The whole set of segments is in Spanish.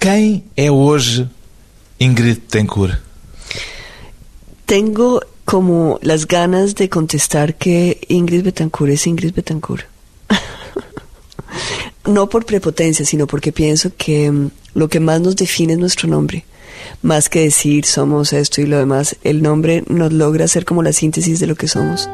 Quem é hoje Ingrid Betancourt? Tengo como las ganas de contestar que Ingrid Betancourt es Ingrid Betancourt. no por prepotencia, sino porque pienso que mm, lo que más nos define es nuestro nombre. Más que decir somos esto y lo demás, el nombre nos logra ser como la síntesis de lo que somos.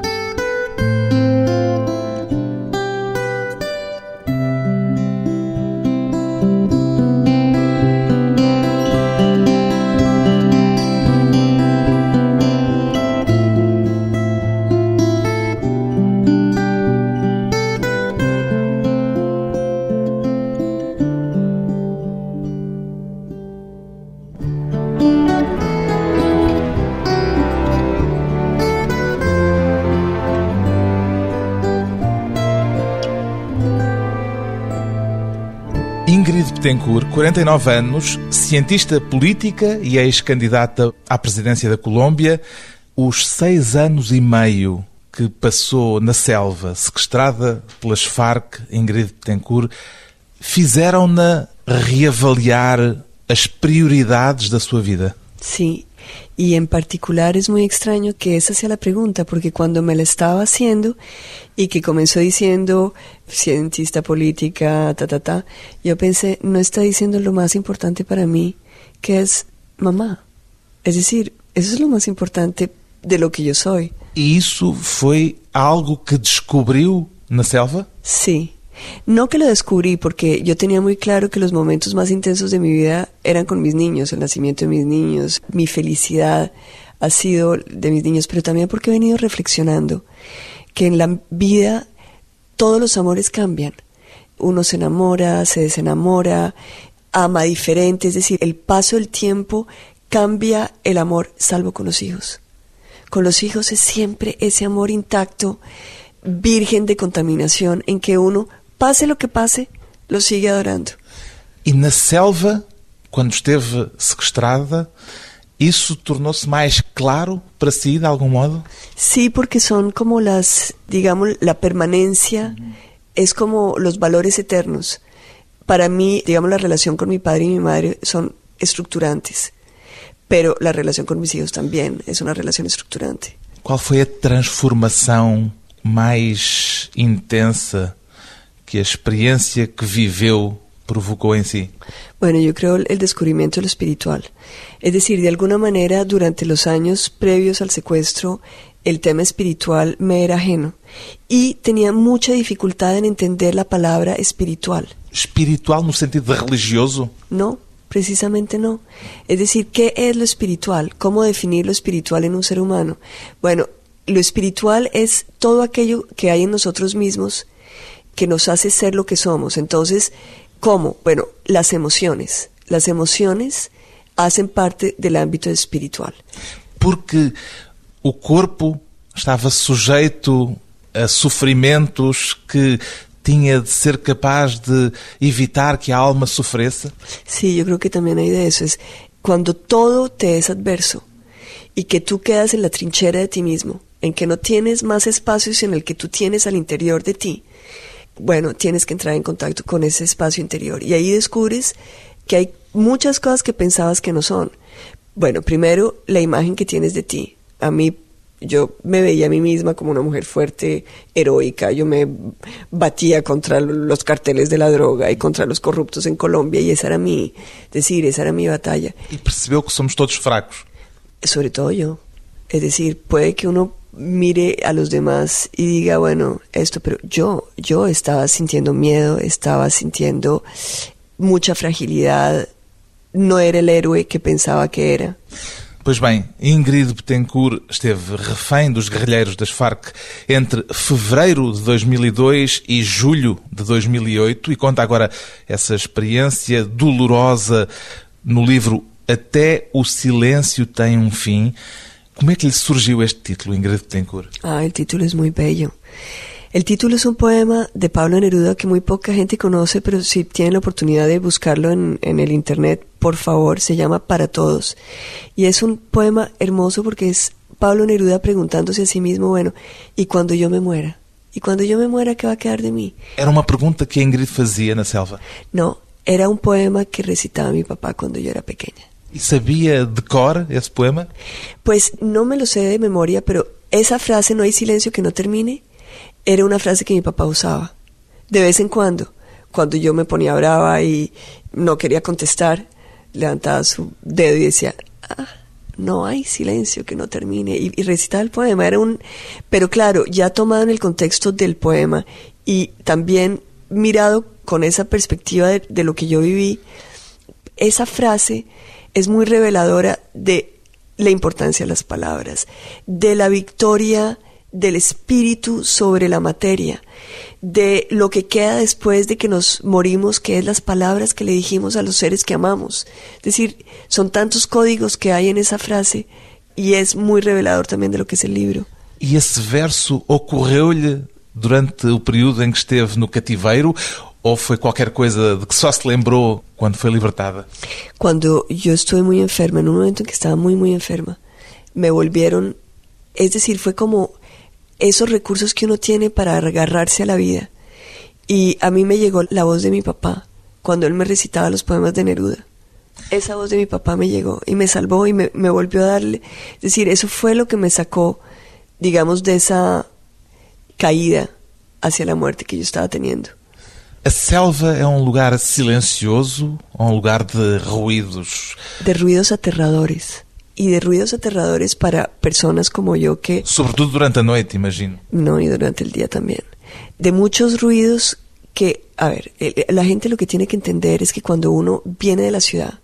Ingrid Betancourt, 49 anos, cientista política e ex-candidata à presidência da Colômbia. Os seis anos e meio que passou na selva, sequestrada pelas Farc, Ingrid Betancourt, fizeram-na reavaliar as prioridades da sua vida. Sí, y en particular es muy extraño que esa sea la pregunta, porque cuando me la estaba haciendo y que comenzó diciendo cientista política, ta, ta, ta, yo pensé, no está diciendo lo más importante para mí, que es mamá. Es decir, eso es lo más importante de lo que yo soy. E isso foi algo que descobriu na selva? Sí. No que lo descubrí, porque yo tenía muy claro que los momentos más intensos de mi vida eran con mis niños, el nacimiento de mis niños, mi felicidad ha sido de mis niños, pero también porque he venido reflexionando que en la vida todos los amores cambian. Uno se enamora, se desenamora, ama diferente, es decir, el paso del tiempo cambia el amor, salvo con los hijos. Con los hijos es siempre ese amor intacto, virgen de contaminación, en que uno pase lo que pase, lo sigue adorando. E na selva, quando esteve sequestrada, isso tornou-se mais claro para si, de algum modo? Sí, porque son como las, digamos, la permanencia, es como los valores eternos. Para mí, digamos, la relación con mi padre y mi madre son estructurantes, pero la relación con mis hijos también es una relación estructurante. Qual foi a transformação mais intensa que a experiência que viveu provocou em si? Bueno, yo creo el descubrimiento de lo espiritual. Es decir, de alguna manera, durante los años previos al secuestro, el tema espiritual me era ajeno y tenía mucha dificultad en entender la palabra espiritual. Espiritual no sentido de religioso? No, precisamente no. Es decir, ¿qué es lo espiritual? ¿Cómo definir lo espiritual en un ser humano? Bueno, lo espiritual es todo aquello que hay en nosotros mismos que nos hace ser lo que somos. Entonces, ¿cómo? Bueno, las emociones. Las emociones hacen parte del ámbito espiritual. Porque o corpo estava sujeito a sofrimentos que tinha de ser capaz de evitar que a alma sofresse? Sí, yo creo que también hay de eso. Es cuando todo te es adverso y que tú quedas en la trinchera de ti mismo, en que no tienes más espacios en el que tú tienes al interior de ti, bueno, tienes que entrar en contacto con ese espacio interior y ahí descubres que hay muchas cosas que pensabas que no son. Bueno, primero, la imagen que tienes de ti. A mí, yo me veía a mí misma como una mujer fuerte, heroica. Yo me batía contra los carteles de la droga y contra los corruptos en Colombia y esa era mi, decir, esa era mi batalla. E percebeu que somos todos fracos? Sobre todo yo. Es decir, puede que uno mire a los demás y diga, bueno, esto, pero yo, yo estaba sintiendo miedo, estaba sintiendo mucha fragilidad, no era el héroe que pensaba que era. Pois bem, Ingrid Betancourt esteve refém dos guerrilheiros das Farc entre fevereiro de 2002 e julho de 2008 e conta agora essa experiência dolorosa no livro Até o Silêncio Tem um Fim. Como é que lhe surgiu este título, Ingrid Betancourt? Ah, el título es muy bello. El título es un poema de Pablo Neruda que muy poca gente conoce, pero si tienen la oportunidad de buscarlo en, en, el internet, por favor, se llama Para Todos. Y es un poema hermoso porque es Pablo Neruda preguntándose a sí mismo, bueno, ¿y cuando yo me muera? ¿Y cuando yo me muera, qué va a quedar de mí? Era uma pergunta que Ingrid fazia na selva. No, Era un poema que recitaba mi papá cuando yo era pequeña. ¿Y sabía de cor ese poema? Pues no me lo sé de memoria, pero esa frase, no hay silencio que no termine, era una frase que mi papá usaba. De vez en cuando, cuando yo me ponía brava y no quería contestar, levantaba su dedo y decía, ah, no hay silencio que no termine. Y, y recitaba el poema. Era un, pero claro, ya tomado en el contexto del poema y también mirado con esa perspectiva de, de lo que yo viví, esa frase es muy reveladora de la importancia de las palabras, de la victoria del espíritu sobre la materia, de lo que queda después de que nos morimos, que es las palabras que le dijimos a los seres que amamos. Es decir, son tantos códigos que hay en esa frase y es muy revelador también de lo que es el libro. E esse verso ocorreu-lhe durante o período em que esteve no cativeiro ou foi qualquer coisa de que só se lembrou quando foi libertada? Cuando yo estuve muy enferma, en un momento en que estaba muy, muy enferma, me volvieron, es decir, fue como esos recursos que uno tiene para agarrarse a la vida. Y a mí me llegó la voz de mi papá cuando él me recitaba los poemas de Neruda. Esa voz de mi papá me llegó y me salvó y me, me volvió a darle. Es decir, eso fue lo que me sacó, digamos, de esa caída hacia la muerte que yo estaba teniendo. A selva é um lugar silencioso um lugar de ruídos? De ruidos aterradores. Y de ruidos aterradores para personas como yo que... Sobretudo durante a noite, imagino. No, y durante el día también. De muchos ruidos que, a ver, la gente lo que tiene que entender es que cuando uno viene de la ciudad,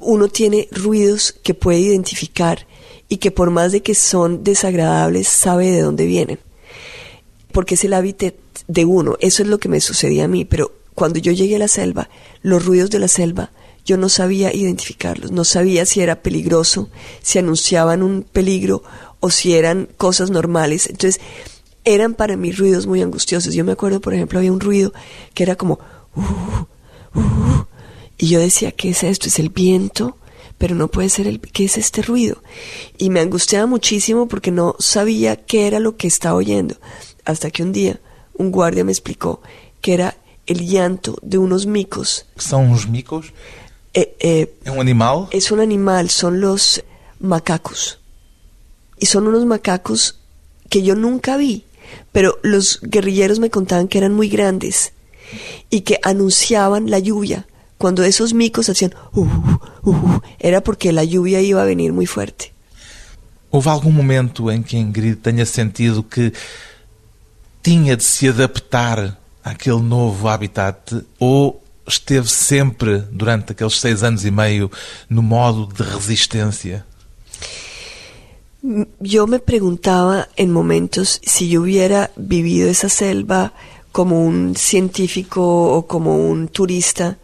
uno tiene ruidos que puede identificar y que por más de que son desagradables, sabe de dónde vienen. Porque es el hábitat de uno. Eso es lo que me sucedía a mí. Pero cuando yo llegué a la selva, los ruidos de la selva, yo no sabía identificarlos. No sabía si era peligroso, si anunciaban un peligro o si eran cosas normales. Entonces, eran para mí ruidos muy angustiosos. Yo me acuerdo, por ejemplo, había un ruido que era como... "Uh, uh", y yo decía, ¿qué es esto? ¿Es el viento? Pero no puede ser el... ¿Qué es este ruido? Y me angustiaba muchísimo porque no sabía qué era lo que estaba oyendo. Hasta que un día un guardia me explicó que era el llanto de unos micos. Que são os micos? Eh, eh, É um animal? es un animal, son los macacos. Y son unos macacos que yo nunca vi, pero los guerrilleros me contaban que eran muy grandes y que anunciaban la lluvia. Cuando esos micos hacían uh, uh, uh, era porque la lluvia iba a venir muy fuerte. Houve algum momento em que Ingrid tenha sentido que tinha de se adaptar àquele novo habitat ou esteve sempre, durante aqueles seis anos e meio, no modo de resistência? Yo me preguntaba en momentos si yo hubiera vivido esa selva como un científico o como un turista,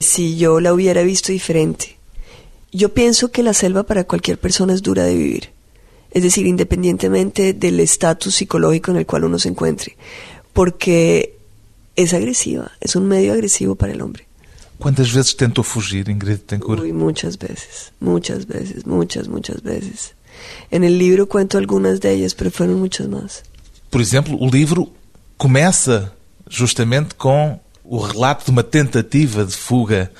si yo la hubiera visto diferente. Yo pienso que la selva para cualquier persona es dura de vivir, es decir, independientemente del estatus psicológico en el cual uno se encuentre, porque es agresiva, es un medio agresivo para el hombre. Quantas vezes tentou fugir, Ingrid Tencourt? Uy, muchas veces, muchas veces, muchas, muchas veces. En el libro cuento algunas de ellas, pero fueron muchas más. Por exemplo, o livro começa justamente com o relato de uma tentativa de fuga.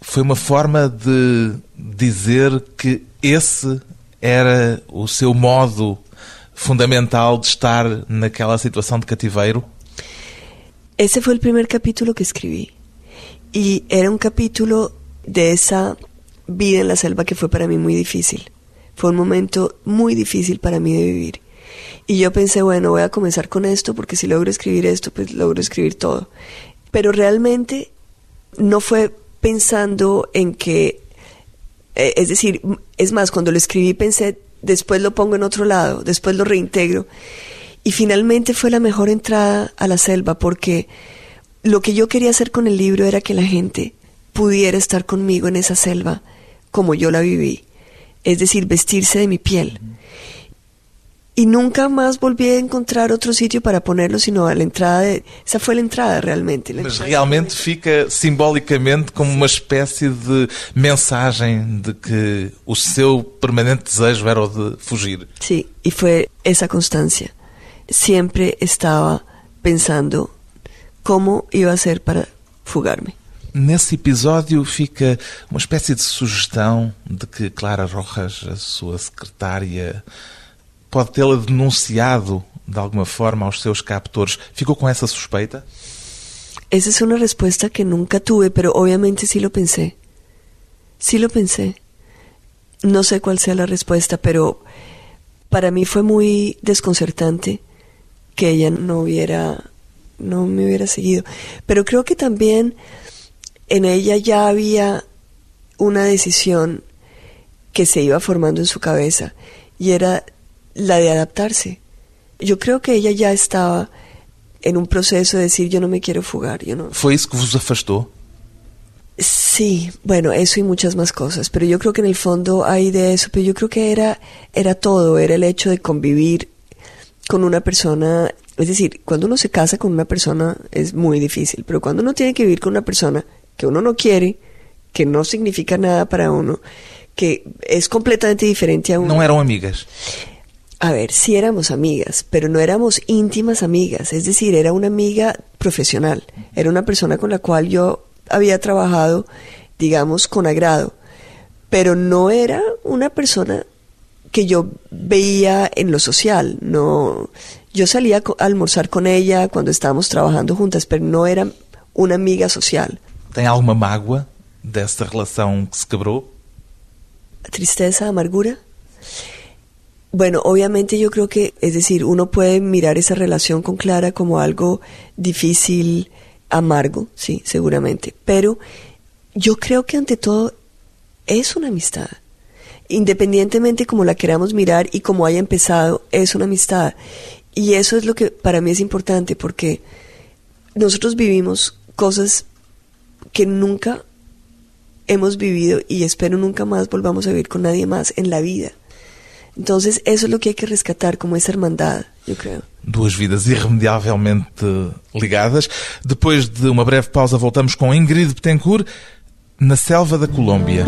Foi uma forma de dizer que esse era o seu modo fundamental de estar naquela situação de cativeiro. Ese fue el primer capítulo que escribí. Y era un capítulo de esa vida en la selva que fue para mí muy difícil. Fue un momento muy difícil para mí de vivir. Y yo pensé, bueno, voy a comenzar con esto porque si logro escribir esto, pues logro escribir todo. Pero realmente no fue pensando en que, es decir, es más, cuando lo escribí pensé, después lo pongo en otro lado, después lo reintegro. Y finalmente fue la mejor entrada a la selva porque lo que yo quería hacer con el libro era que la gente pudiera estar conmigo en esa selva como yo la viví, es decir, vestirse de mi piel. Y nunca más volví a encontrar otro sitio para ponerlo, sino a la entrada de... Esa fue la entrada realmente. la Mas entrada. realmente fica simbolicamente como uma espécie de mensagem de que o seu permanente desejo era o de fugir. Sí, y fue esa constancia. Siempre estaba pensando cómo iba a ser para fugarme. Nesse episódio fica uma espécie de sugestão de que Clara Rojas, a sua secretária, pode tê-la denunciado de alguma forma aos seus captores. Ficou com essa suspeita? Esa es una respuesta que nunca tuve, pero obviamente sí lo pensé. Sí lo pensé. No sé cuál sea la respuesta, pero para mí fue muy desconcertante que ella no hubiera, no me hubiera seguido. Pero creo que también en ella ya había una decisión que se iba formando en su cabeza y era la de adaptarse. Yo creo que ella ya estaba en un proceso de decir yo no me quiero fugar, yo no. ¿Fue eso que vos afastó? Sí, bueno, eso y muchas más cosas, pero yo creo que en el fondo hay de eso, pero yo creo que era era todo, era el hecho de convivir con una persona, es decir, cuando uno se casa con una persona es muy difícil, pero cuando uno tiene que vivir con una persona que uno no quiere, que no significa nada para uno, que es completamente diferente a uno. No eran amigas. A ver, sí éramos amigas, pero no éramos íntimas amigas, es decir, era una amiga profesional, era una persona con la cual yo había trabajado, digamos, con agrado, pero no era una persona que yo veía en lo social, no, yo salía a almorzar con ella cuando estábamos trabajando juntas, pero no era una amiga social. ¿Tem alguma mágoa dessa relação que se quebrou? Tristeza, amargura. Bueno, obviamente yo creo que, es decir, uno puede mirar esa relación con Clara como algo difícil, amargo, sí, seguramente, pero yo creo que ante todo es una amistad. Independientemente como la queramos mirar y como haya empezado, es una amistad. Y eso es lo que para mí es importante porque nosotros vivimos cosas que nunca hemos vivido y espero nunca más volvamos a vivir con nadie más en la vida. Entonces, eso es lo que hay que rescatar como esa hermandad, yo creo. Duas vidas irremediavelmente ligadas. Depois de uma breve pausa, voltamos com Ingrid Betancourt na selva da Colômbia.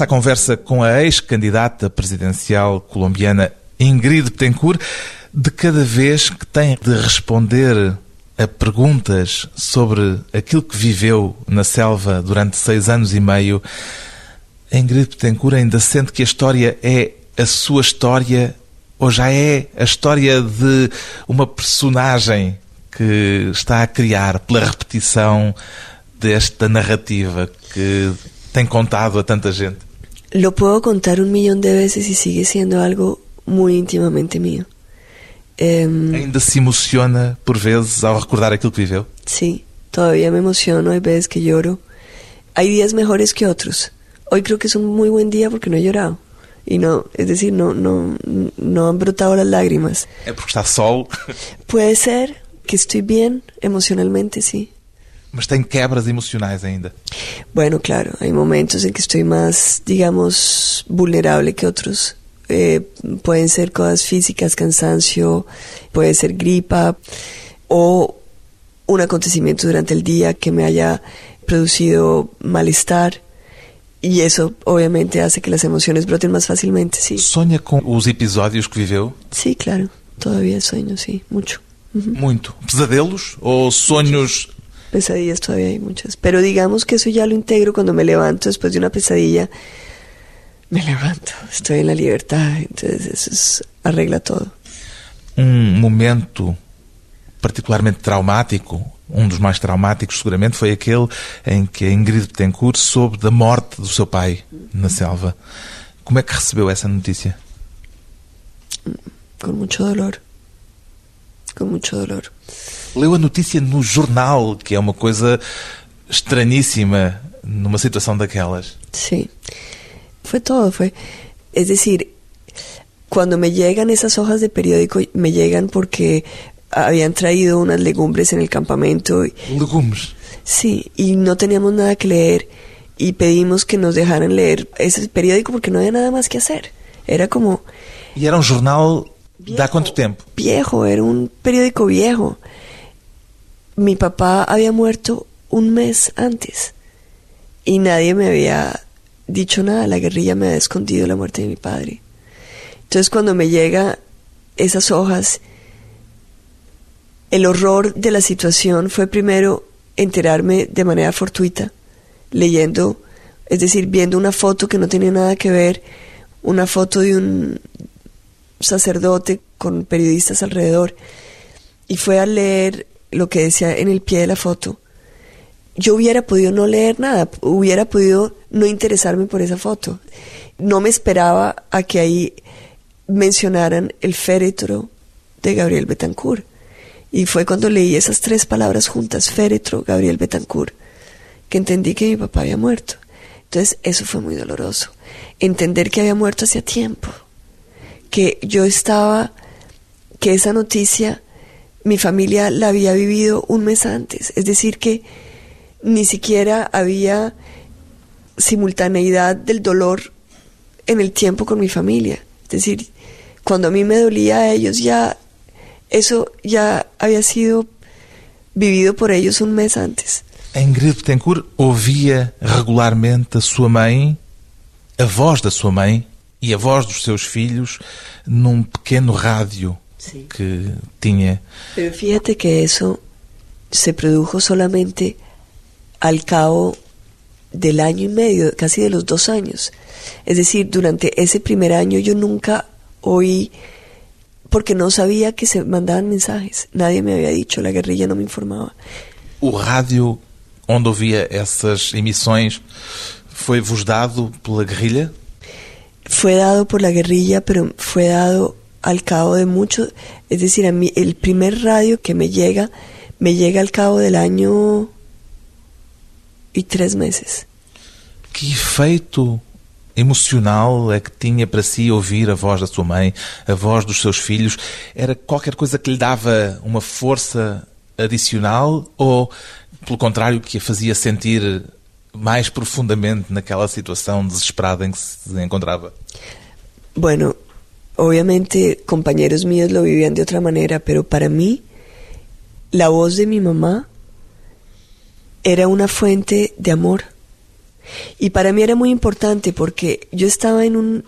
À conversa com a ex-candidata presidencial colombiana Ingrid Betancourt, de cada vez que tem de responder a perguntas sobre aquilo que viveu na selva durante seis anos e meio, Ingrid Betancourt ainda sente que a história é a sua história ou já é a história de uma personagem que está a criar pela repetição desta narrativa que tem contado a tanta gente? Lo puedo contar un millón de veces y sigue siendo algo muy íntimamente mío. Em, Ainda se emociona por vezes ao recordar aquilo que viveu? sí, todavía me emociono, hay veces que lloro. Hay días mejores que otros. Hoy creo que es un muy buen día porque no he llorado. Y no, es decir, no, no, no han brotado las lágrimas. É porque está sol, Puede ser que estoy bien emocionalmente, sí. Mas tem quebras emocionais ainda. Bueno, claro, hay momentos en que estoy más, digamos, vulnerable que otros. Eh, pueden ser cosas físicas, cansancio, puede ser gripa o un acontecimiento durante el día que me haya producido malestar. Y eso obviamente hace que las emociones broten más fácilmente, sí. Sonha com os episódios que viveu? Sí, claro, todavía sueño, sí, mucho. Ujú. Muito. Pesadelos ou sonhos Pesadillas todavía hay muchas. Pero digamos que eso ya lo integro cuando me levanto después de una pesadilla. Me levanto, estoy en la libertad, entonces eso es- arregla todo. um momento particularmente traumático, um dos mais traumáticos seguramente, foi aquele em que a Ingrid Betancourt soube da morte do seu pai na selva. Como é que recebeu essa notícia? Con mucho dolor. Con mucho dolor. Leu a notícia no jornal, que é uma coisa estranhíssima numa situação daquelas. Sí. Fue todo, fue. Es decir, cuando me llegan esas hojas de periódico, me llegan porque habían traído unas legumbres en el campamento. Legumbres. Sí, y no teníamos nada que leer y pedimos que nos dejaran leer ese periódico porque no había nada más que hacer. Era como... ¿Y era un jornal de cuánto tiempo? Viejo, era un periódico viejo. Mi papá había muerto un mes antes y nadie me había dicho nada. La guerrilla me había escondido la muerte de mi padre. Entonces cuando me llega esas hojas, el horror de la situación fue primero enterarme de manera fortuita, leyendo, es decir, viendo una foto que no tenía nada que ver, una foto de un sacerdote con periodistas alrededor, y fue a leer lo que decía en el pie de la foto. Yo hubiera podido no leer nada, hubiera podido no interesarme por esa foto. No me esperaba a que ahí mencionaran el féretro de Gabriel Betancourt. Y fue cuando leí esas tres palabras juntas, féretro, Gabriel Betancourt, que entendí que mi papá había muerto. Entonces eso fue muy doloroso. Entender que había muerto hacía tiempo, que yo estaba, que esa noticia mi familia la había vivido un mes antes. Es decir, que ni siquiera había simultaneidad del dolor en el tiempo con mi familia. Es decir, cuando a mí me dolía a ellos ya eso ya había sido vivido por ellos um mês antes. Ingrid Betancourt ouvia regularmente a sua mãe, a voz da sua mãe e a voz dos seus filhos num pequeno rádio sí. que tinha. Pero fíjate que eso se produjo solamente al cabo del año y medio, casi de los dos años. Es decir, durante ese primer año yo nunca oí porque no sabía que se mandaban mensajes. Nadie me había dicho, la guerrilla no me informaba. O rádio onde ouvia essas emissões foi-vos dado pela guerrilla? Fue dado por la guerrilla, pero fue dado al cabo de mucho, es decir, a mí el primer radio que me llega, me llega al cabo del año y tres meses. Que efeito emocional é que tinha para si ouvir a voz da sua mãe, a voz dos seus filhos? Era qualquer coisa que lhe dava uma força adicional ou, pelo contrário, que a fazia sentir mais profundamente naquela situação desesperada em que se encontrava? Bueno, obviamente compañeros míos lo vivían de otra manera, pero para mí la voz de mi mamá era una fuente de amor. Y para mí era muy importante porque yo estaba en un,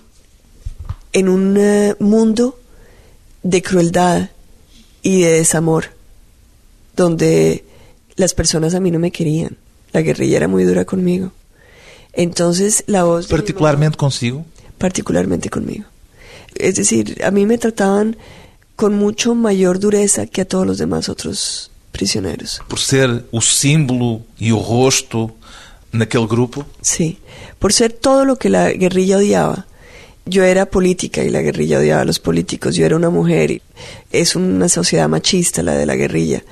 en un eh, mundo de crueldad y de desamor, donde las personas a mí no me querían. La guerrilla era muy dura conmigo. Entonces la voz... ¿Particularmente consigo? Particularmente conmigo. Es decir, a mí me trataban con mucho mayor dureza que a todos los demás otros prisioneros. Por ser o símbolo y o rosto naquele grupo? Sí, por ser todo lo que la guerrilla odiaba. Yo era política y la guerrilla odiaba a los políticos. Yo era una mujer, y es una sociedad machista la de la guerrilla.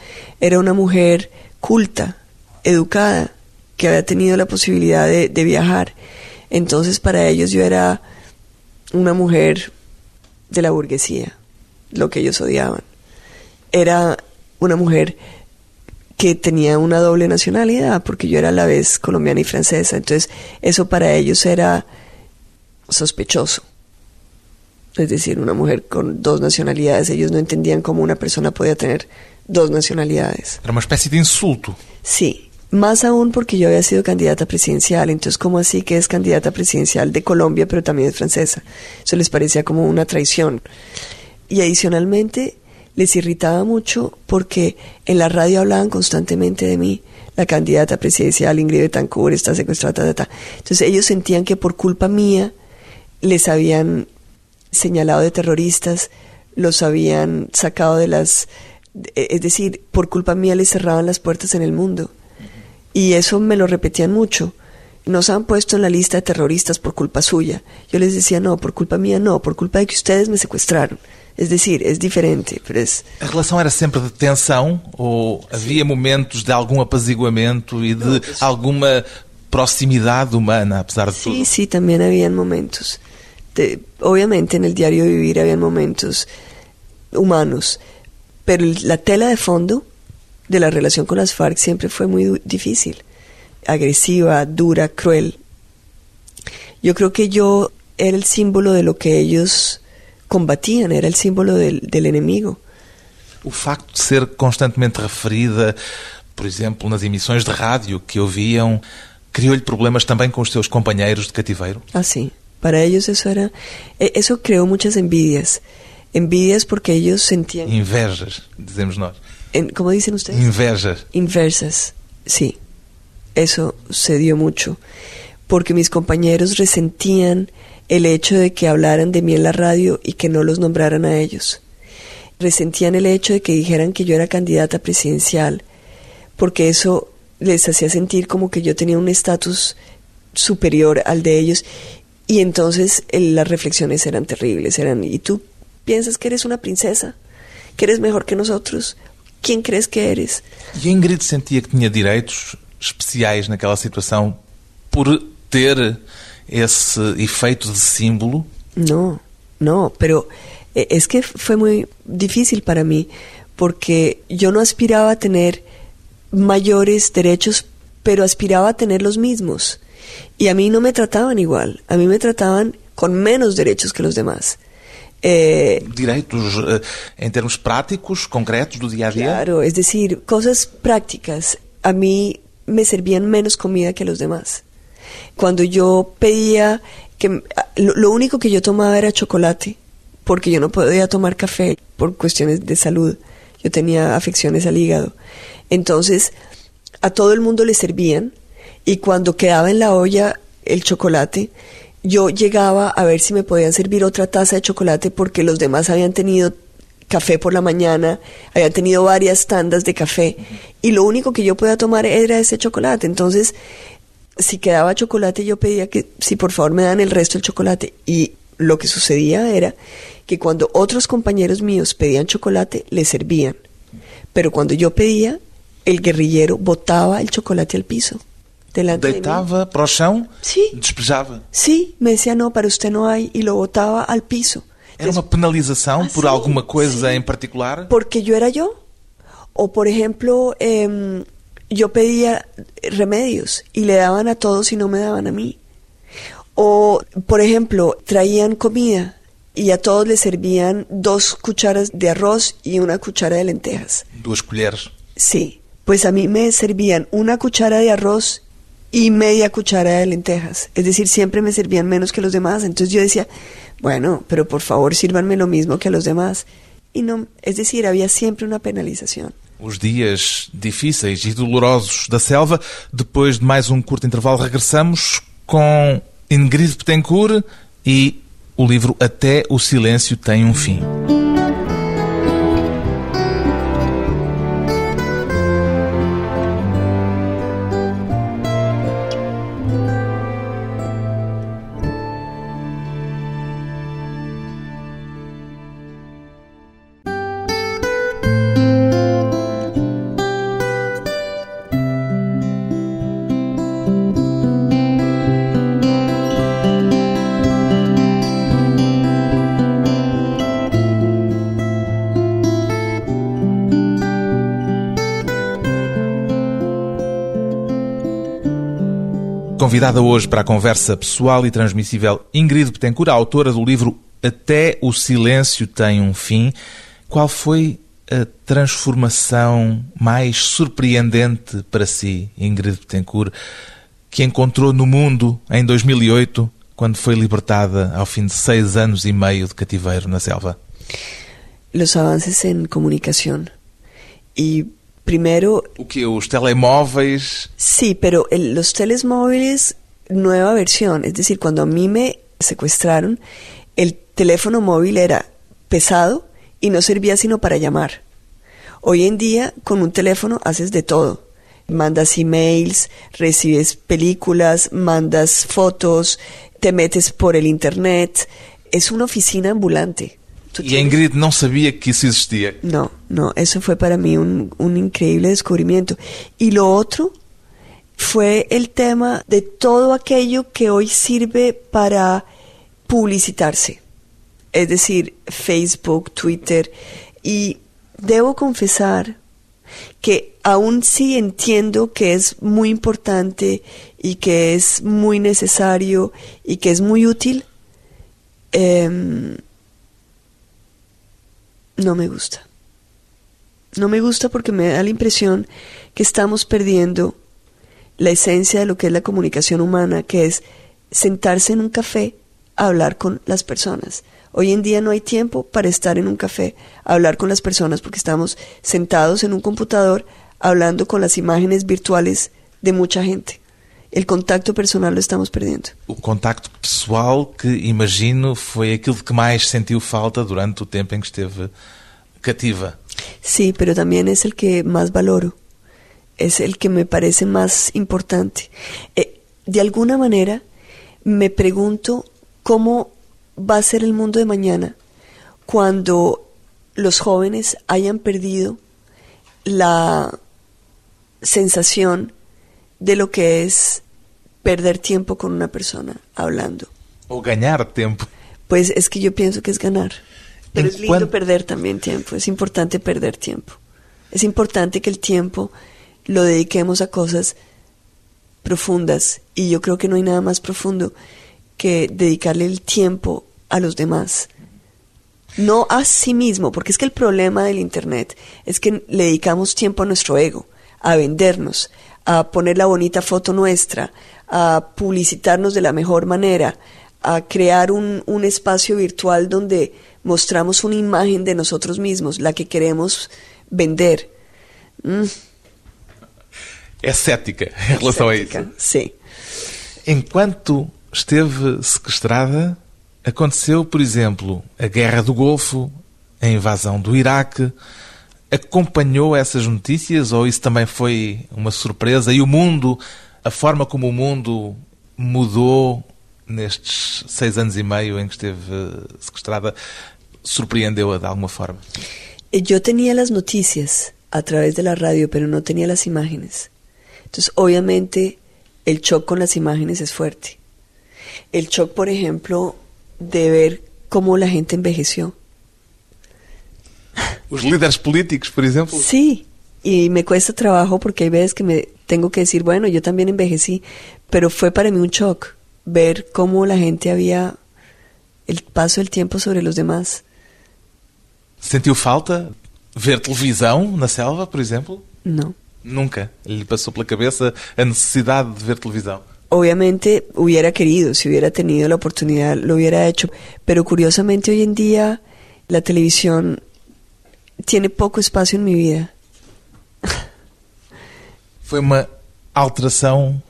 Era una mujer culta, educada, que había tenido la posibilidad de, de viajar. Entonces para ellos yo era una mujer de la burguesía, lo que ellos odiaban. Era una mujer que tenía una doble nacionalidad, porque yo era a la vez colombiana y francesa, entonces eso para ellos era sospechoso. Es decir, una mujer con dos nacionalidades, ellos no entendían cómo una persona podía tener dos nacionalidades. Era una especie de insulto. Sí, más aún porque yo había sido candidata presidencial, entonces ¿cómo así que es candidata presidencial de Colombia, pero también es francesa? Eso les parecía como una traición. Y adicionalmente les irritaba mucho porque en la radio hablaban constantemente de mí, la candidata presidencial Ingrid Betancourt está secuestrada, entonces ellos sentían que por culpa mía les habían señalado de terroristas, los habían sacado de las, es decir, por culpa mía les cerraban las puertas en el mundo. Y eso me lo repetían mucho. Nos han puesto en la lista de terroristas por culpa suya. Yo les decía, no, por culpa mía no, por culpa de que ustedes me secuestraron. Es decir, es diferente. Pero es... A relação era sempre de tensão ou havia momentos de algum apaziguamento e de alguma proximidade humana, apesar de sí, tudo? Sí, también habían momentos obviamente en el diario vivir habían momentos humanos, pero la tela de fondo de la relación con las FARC siempre fue muy difícil, agresiva, dura, cruel. Yo creo que yo era el símbolo de lo que ellos combatían, era el símbolo del, del enemigo. O facto de ser constantemente referida, por exemplo, nas emissões de rádio que ouviam, criou-lhe problemas também com os seus companheiros de cativeiro? Ah, sí. Para ellos eso era, eso creó muchas envidias. Envidias porque ellos sentían... Invejas, dizemos nós. En, ¿Cómo dicen ustedes? Invejas. Inversas, sí. Eso se dio mucho. Porque mis compañeros resentían el hecho de que hablaran de mí en la radio y que no los nombraran a ellos. Resentían el hecho de que dijeran que yo era candidata presidencial, porque eso les hacía sentir como que yo tenía un estatus superior al de ellos y entonces las reflexiones eran terribles, eran, ¿y tú piensas que eres una princesa? ¿Que eres mejor que nosotros? ¿Quién crees que eres? E Ingrid sentia que tinha direitos especiais naquela situação por ter esse efeito de símbolo? No, no, pero eh, es que fue muy difícil para mí porque yo no aspiraba a tener mayores derechos, pero aspiraba a tener los mismos. Y a mí no me trataban igual, a mí me trataban con menos derechos que los demás. Eh, Direitos eh, en términos prácticos, concretos do día a día. Claro, es decir, cosas prácticas. A mí me servían menos comida que los demás. Cuando yo pedía que lo, único que yo tomaba era chocolate, porque yo no podía tomar café por cuestiones de salud. Yo tenía afecciones al hígado. Entonces, a todo el mundo le servían y cuando quedaba en la olla el chocolate, yo llegaba a ver si me podían servir otra taza de chocolate porque los demás habían tenido café por la mañana, habían tenido varias tandas de café y lo único que yo podía tomar era ese chocolate. Entonces, si quedaba chocolate, yo pedía que si por favor me dan el resto del chocolate. Y lo que sucedía era que cuando otros compañeros míos pedían chocolate, le servían. Pero cuando yo pedía, el guerrillero botaba el chocolate al piso. Deitava para o chão, sí. despejava. Sí, me decía, no, para usted no hay, y lo botaba al piso. Era uma penalização por alguma coisa em particular? Porque yo era yo. O, por ejemplo, eh, yo pedía remedios y le daban a todos y no me daban a mí. O, por ejemplo, traían comida y a todos les servían dos cucharas de arroz y una cuchara de lentejas. Dos cucharas. Sí, pues a mí me servían una cuchara de arroz y media cuchara de lentejas. Es decir, siempre me servían menos que los demás. Entonces yo decía, bueno, pero por favor sírvanme lo mismo que a los demás. Y no, es decir, había siempre una penalización. os dias difíceis e dolorosos da selva. Depois de mais um curto intervalo, regressamos com Ingrid Betancourt e o livro Até o Silêncio Tem um Fim. Convidada hoje para a conversa pessoal e transmissível Ingrid Betancourt, autora do livro Até o Silêncio Tem um Fim. Qual foi a transformação mais surpreendente para si, Ingrid Betancourt, que encontrou no mundo em 2008, quando foi libertada ao fim de seis anos e meio de cativeiro na selva? Os avanços em comunicação e primero... ¿Qué, ¿Los telemóviles? Sí, pero los telemóviles, nueva versión. Es decir, cuando a mí me secuestraron, el teléfono móvil era pesado y no servía sino para llamar. Hoy en día, con un teléfono haces de todo. Mandas emails, recibes películas, mandas fotos, te metes por el internet. Es una oficina ambulante. Y Ingrid no sabía que eso existía. No, no, eso fue para mí un, un increíble descubrimiento. Y lo otro fue el tema de todo aquello que hoy sirve para publicitarse, es decir, Facebook, Twitter, y debo confesar que aún sí entiendo que es muy importante y que es muy necesario y que es muy útil, em, no me gusta. No me gusta porque me da la impresión que estamos perdiendo la esencia de lo que es la comunicación humana, que es sentarse en un café a hablar con las personas. Hoy en día no hay tiempo para estar en un café a hablar con las personas porque estamos sentados en un computador hablando con las imágenes virtuales de mucha gente. El contacto personal lo estamos perdiendo. O contacto pessoal que imagino foi aquilo que mais sentiu falta durante o tempo em que esteve cativa. Sí, pero también es el que más valoro. Es el que me parece más importante. Eh, de alguna manera, me pregunto cómo va a ser el mundo de mañana cuando los jóvenes hayan perdido la sensación de lo que es perder tiempo con una persona hablando. O ganar tiempo. Pues es que yo pienso que es ganar. Pero es lindo perder también tiempo, es importante perder tiempo. Es importante que el tiempo lo dediquemos a cosas profundas y yo creo que no hay nada más profundo que dedicarle el tiempo a los demás. No a sí mismo, porque es que el problema del Internet es que le dedicamos tiempo a nuestro ego, a vendernos, a poner la bonita foto nuestra, a publicitarnos de la mejor manera, a crear un, un espacio virtual donde mostramos una imagen de nosotros mismos, la que queremos vender. Mm. É cética em relação cética, a isso. Sim. Enquanto esteve sequestrada, aconteceu, por exemplo, a Guerra do Golfo, a invasão do Iraque. Acompanhou essas notícias ou isso também foi uma surpresa? E o mundo, a forma como o mundo mudou nestes seis anos e meio em que esteve sequestrada, surpreendeu-a de alguma forma? Eu tinha as notícias a través de la radio, pero no tenía las imágenes. Entonces, obviamente, el shock con las imágenes es fuerte. El shock, por ejemplo, de ver cómo la gente envejeció. Los líderes políticos, por ejemplo. Sí, y me cuesta trabajo porque hay veces que me tengo que decir, bueno, yo también envejecí, pero fue para mí un shock ver cómo la gente había el paso del tiempo sobre los demás. ¿Sentiu falta ver televisão na selva, por exemplo? No. Nunca lhe passou pela cabeça a necessidade de ver televisão. Obviamente hubiera querido, si hubiera tenido la oportunidad lo hubiera hecho, pero curiosamente hoy en día la televisión tiene poco espacio en mi vida. Foi uma alteração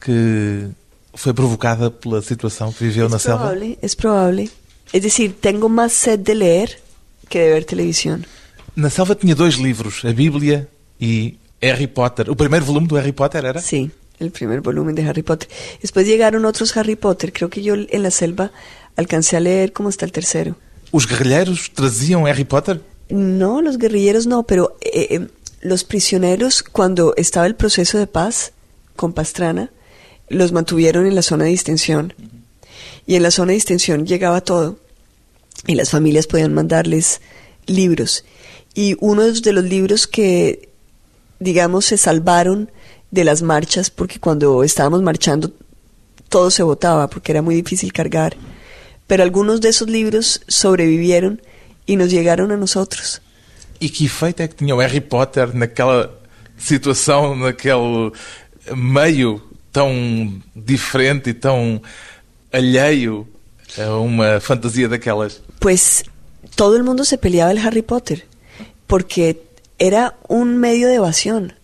que foi provocada pela situação que viveu es na selva? Es probable. Es decir, tengo más sed de leer que de ver televisión. Na selva tinha dois livros, a Bíblia e Harry Potter. O primeiro volume do Harry Potter era? Sí, el primer volumen de Harry Potter. Después llegaron otros Harry Potter. Creo que en la selva alcancé a leer como hasta el tercero. Os guerrilheiros traziam Harry Potter? No, los guerrilleros no, pero eh, eh, los prisioneros, cuando estaba el proceso de paz con Pastrana, los mantuvieron en la zona de distensión. Y en la zona de distensión llegaba todo. Y las familias podían mandarles libros. Y uno de los libros que, digamos, se salvaron de las marchas, porque cuando estábamos marchando todo se botaba, porque era muy difícil cargar. Pero algunos de esos libros sobrevivieron e nos chegaram a nós outros. E que efeito é que tinha o Harry Potter naquela situação, naquele meio tão diferente e tão alheio a uma fantasia daquelas? Pues todo el mundo se peleaba el Harry Potter, porque era un medio de evasión.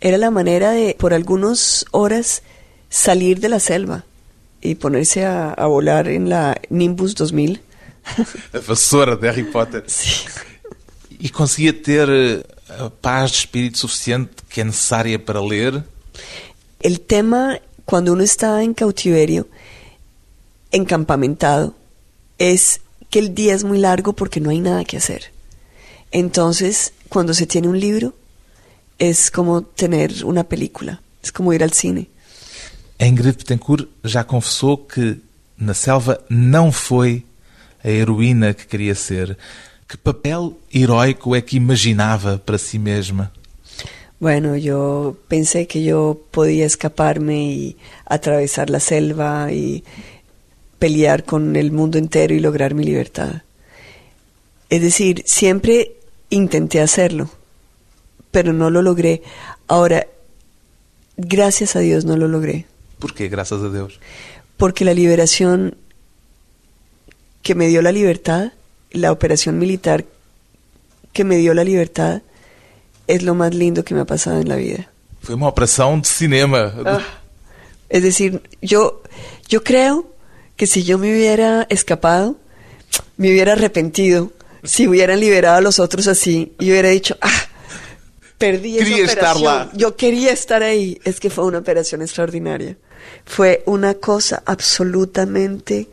Era la manera de, por algunas horas, salir de la selva y ponerse a, a volar en la Nimbus 2000. A vassoura de Harry Potter. Sí. E conseguia ter eh, a paz de espírito suficiente que é necessária para ler? El tema, cuando uno está en cautiverio, encampamentado, es que el día es muy largo porque no hay nada que hacer. Entonces, cuando se tiene un libro, es como tener una película, es como ir al cine. A Ingrid Betancourt já confessou que na selva não foi a heroína que queria ser. Que papel heroico é que imaginava para si mesma? Bueno, yo pensé que yo podía escaparme y atravesar la selva y pelear con el mundo entero y lograr mi libertad. Es decir, siempre intenté hacerlo, pero no lo logré. Ahora, gracias a Dios no lo logré. ¿Por qué, gracias a Dios? Porque la liberación que me dio la libertad, la operación militar que me dio la libertad, es lo más lindo que me ha pasado en la vida. Fue una operación de cinema. Ah, es decir, yo, yo creo que si yo me hubiera escapado, me hubiera arrepentido. Si hubieran liberado a los otros así, y hubiera dicho, ah, perdí esa Quería operación. lá. Yo quería estar ahí. Es que fue una operación extraordinaria. Fue una cosa absolutamente,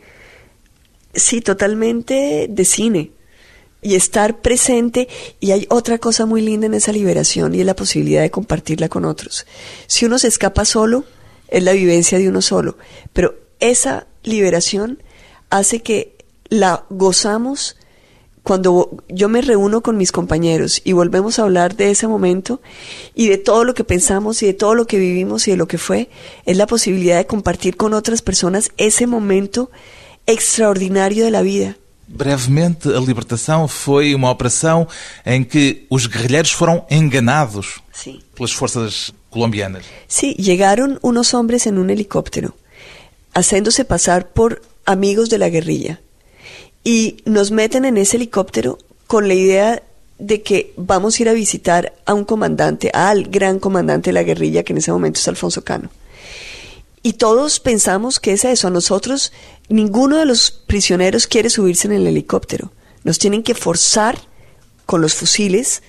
sí, totalmente de cine. Y estar presente. Y hay otra cosa muy linda en esa liberación y es la posibilidad de compartirla con otros. Si uno se escapa solo, es la vivencia de uno solo. Pero esa liberación hace que la gozamos cuando yo me reúno con mis compañeros y volvemos a hablar de ese momento y de todo lo que pensamos y de todo lo que vivimos y de lo que fue, es la posibilidad de compartir con otras personas ese momento extraordinario de la vida. Brevemente, a libertação foi uma operação em que os guerrilheiros foram enganados Sí. pelas forças colombianas. Sí, llegaron unos hombres en un helicóptero, haciéndose pasar por amigos de la guerrilla. Y nos meten en ese helicóptero con la idea de que vamos a ir a visitar a un comandante, al gran comandante de la guerrilla, que en ese momento es Alfonso Cano. Y todos pensamos que es eso. A nosotros, ninguno de los prisioneros quiere subirse en el helicóptero. Nos tienen que forzar con los fusiles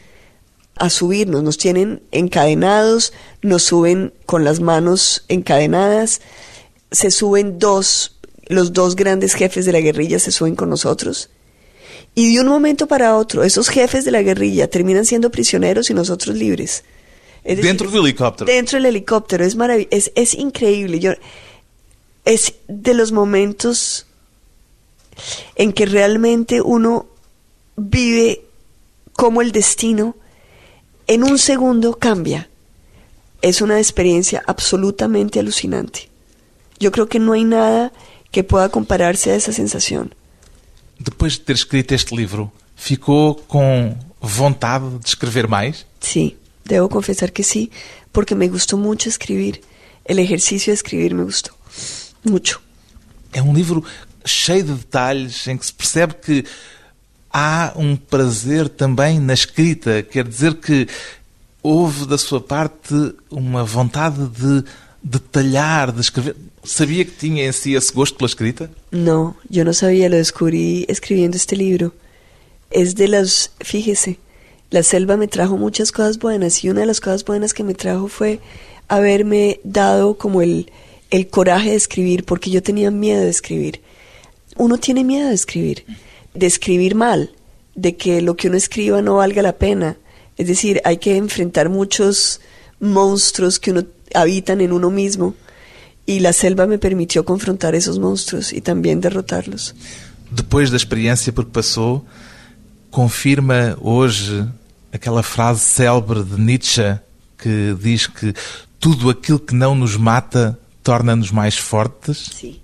a subirnos. Nos tienen encadenados, nos suben con las manos encadenadas. Se suben dos, los dos grandes jefes de la guerrilla se suben con nosotros. Y de un momento para otro, esos jefes de la guerrilla terminan siendo prisioneros y nosotros libres. Es decir, Dentro do helicóptero. Dentro del helicóptero, es maravilloso, es, es increíble. Yo, es de los momentos en que realmente uno vive como el destino en un segundo cambia. Es una experiencia absolutamente alucinante. Yo creo que no hay nada que pueda compararse a esa sensación. Depois de ter escrito este livro, ficou com vontade de escrever mais? Sí, debo confesar que sí, porque me gustó mucho escribir. El ejercicio de escribir me gustó mucho. É um livro cheio de detalhes em que se percebe que há um prazer também na escrita. Quer dizer que houve da sua parte uma vontade de detalhar, de escrever. Sabia que tinha em si esse gosto pela escrita? No, yo no sabía, lo descubrí escribiendo este libro. Es de las, fíjese, la selva me trajo muchas cosas buenas y una de las cosas buenas que me trajo fue haberme dado como el, el coraje de escribir, porque yo tenía miedo de escribir. Uno tiene miedo de escribir, de escribir mal, de que lo que uno escriba no valga la pena. Es decir, hay que enfrentar muchos monstruos que uno habitan en uno mismo y la selva me permitió confrontar esos monstruos y también derrotarlos. Depois da experiência por que passou, confirma hoje aquela frase célebre de Nietzsche que diz que tudo aquilo que não nos mata torna-nos mais fortes? Sí,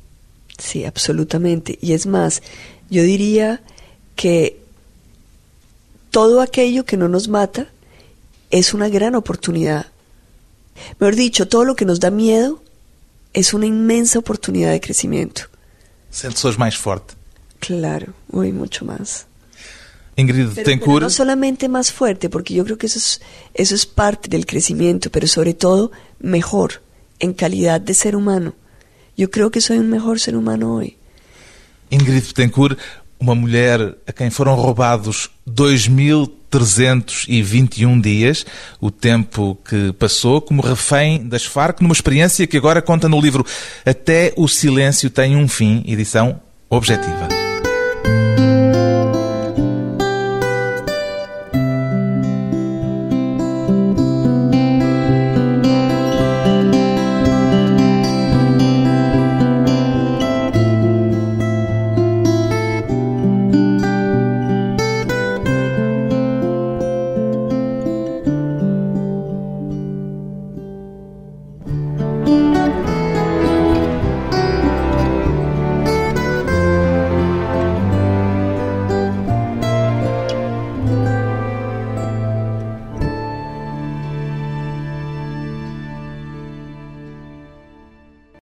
sí, absolutamente. Y es más, yo diría que todo aquello que no nos mata es una gran oportunidad. Mejor dicho, todo lo que nos da miedo es una inmensa oportunidad de crecimiento. Sente-se hoje mais forte. Claro, hoy mucho más. Ingrid Pero, pero Betancourt, no solamente más fuerte, porque yo creo que eso es, eso es parte del crecimiento, pero sobre todo mejor en calidad de ser humano. Yo creo que soy un mejor ser humano hoy. Ingrid Betancourt, uma mulher a quem foram roubados 2.321 dias, o tempo que passou como refém das Farc, numa experiência que agora conta no livro Até o Silêncio tem um fim, edição objetiva.